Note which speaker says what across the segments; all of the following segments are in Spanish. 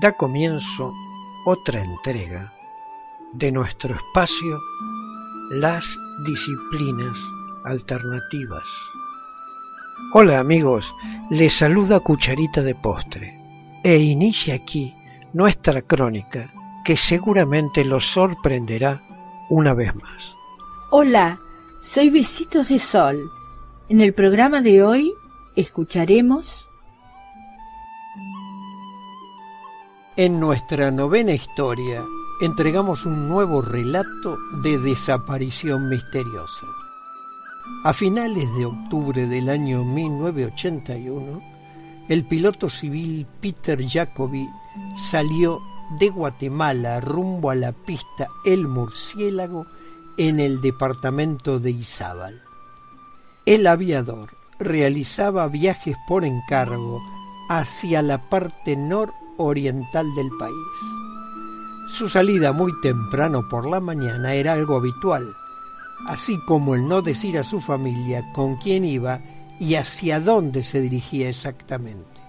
Speaker 1: da comienzo otra entrega de nuestro espacio Las Disciplinas Alternativas. Hola amigos, les saluda Cucharita de Postre e inicia aquí nuestra crónica que seguramente los sorprenderá una vez más.
Speaker 2: Hola, soy Besitos de Sol. En el programa de hoy escucharemos
Speaker 1: En nuestra novena historia entregamos un nuevo relato de desaparición misteriosa. A finales de octubre del año 1981, el piloto civil Peter Jacobi salió de Guatemala rumbo a la pista El Murciélago en el departamento de Izábal. El aviador realizaba viajes por encargo hacia la parte norte oriental del país. Su salida muy temprano por la mañana era algo habitual, así como el no decir a su familia con quién iba y hacia dónde se dirigía exactamente.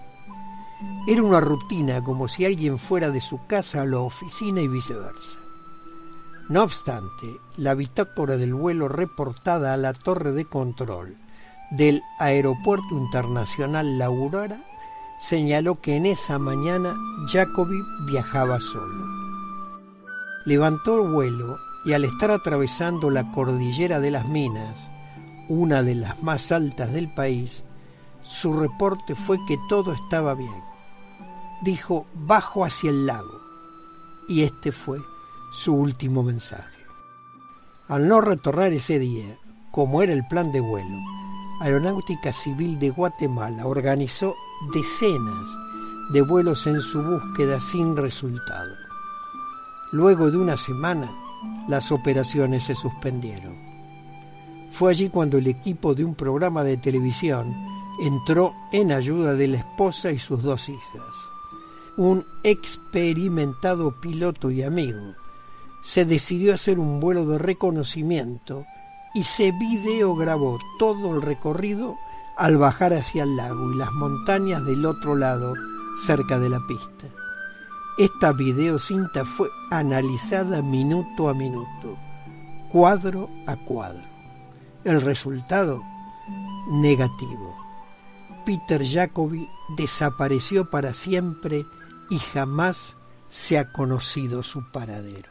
Speaker 1: Era una rutina como si alguien fuera de su casa a la oficina y viceversa. No obstante, la bitácora del vuelo reportada a la torre de control del Aeropuerto Internacional La Aurora señaló que en esa mañana Jacobi viajaba solo. Levantó el vuelo y al estar atravesando la cordillera de las Minas, una de las más altas del país, su reporte fue que todo estaba bien. Dijo, bajo hacia el lago. Y este fue su último mensaje. Al no retornar ese día, como era el plan de vuelo, Aeronáutica Civil de Guatemala organizó decenas de vuelos en su búsqueda sin resultado. Luego de una semana, las operaciones se suspendieron. Fue allí cuando el equipo de un programa de televisión entró en ayuda de la esposa y sus dos hijas. Un experimentado piloto y amigo se decidió a hacer un vuelo de reconocimiento y se videograbó todo el recorrido al bajar hacia el lago y las montañas del otro lado, cerca de la pista. Esta videocinta fue analizada minuto a minuto, cuadro a cuadro. El resultado, negativo. Peter Jacobi desapareció para siempre y jamás se ha conocido su paradero.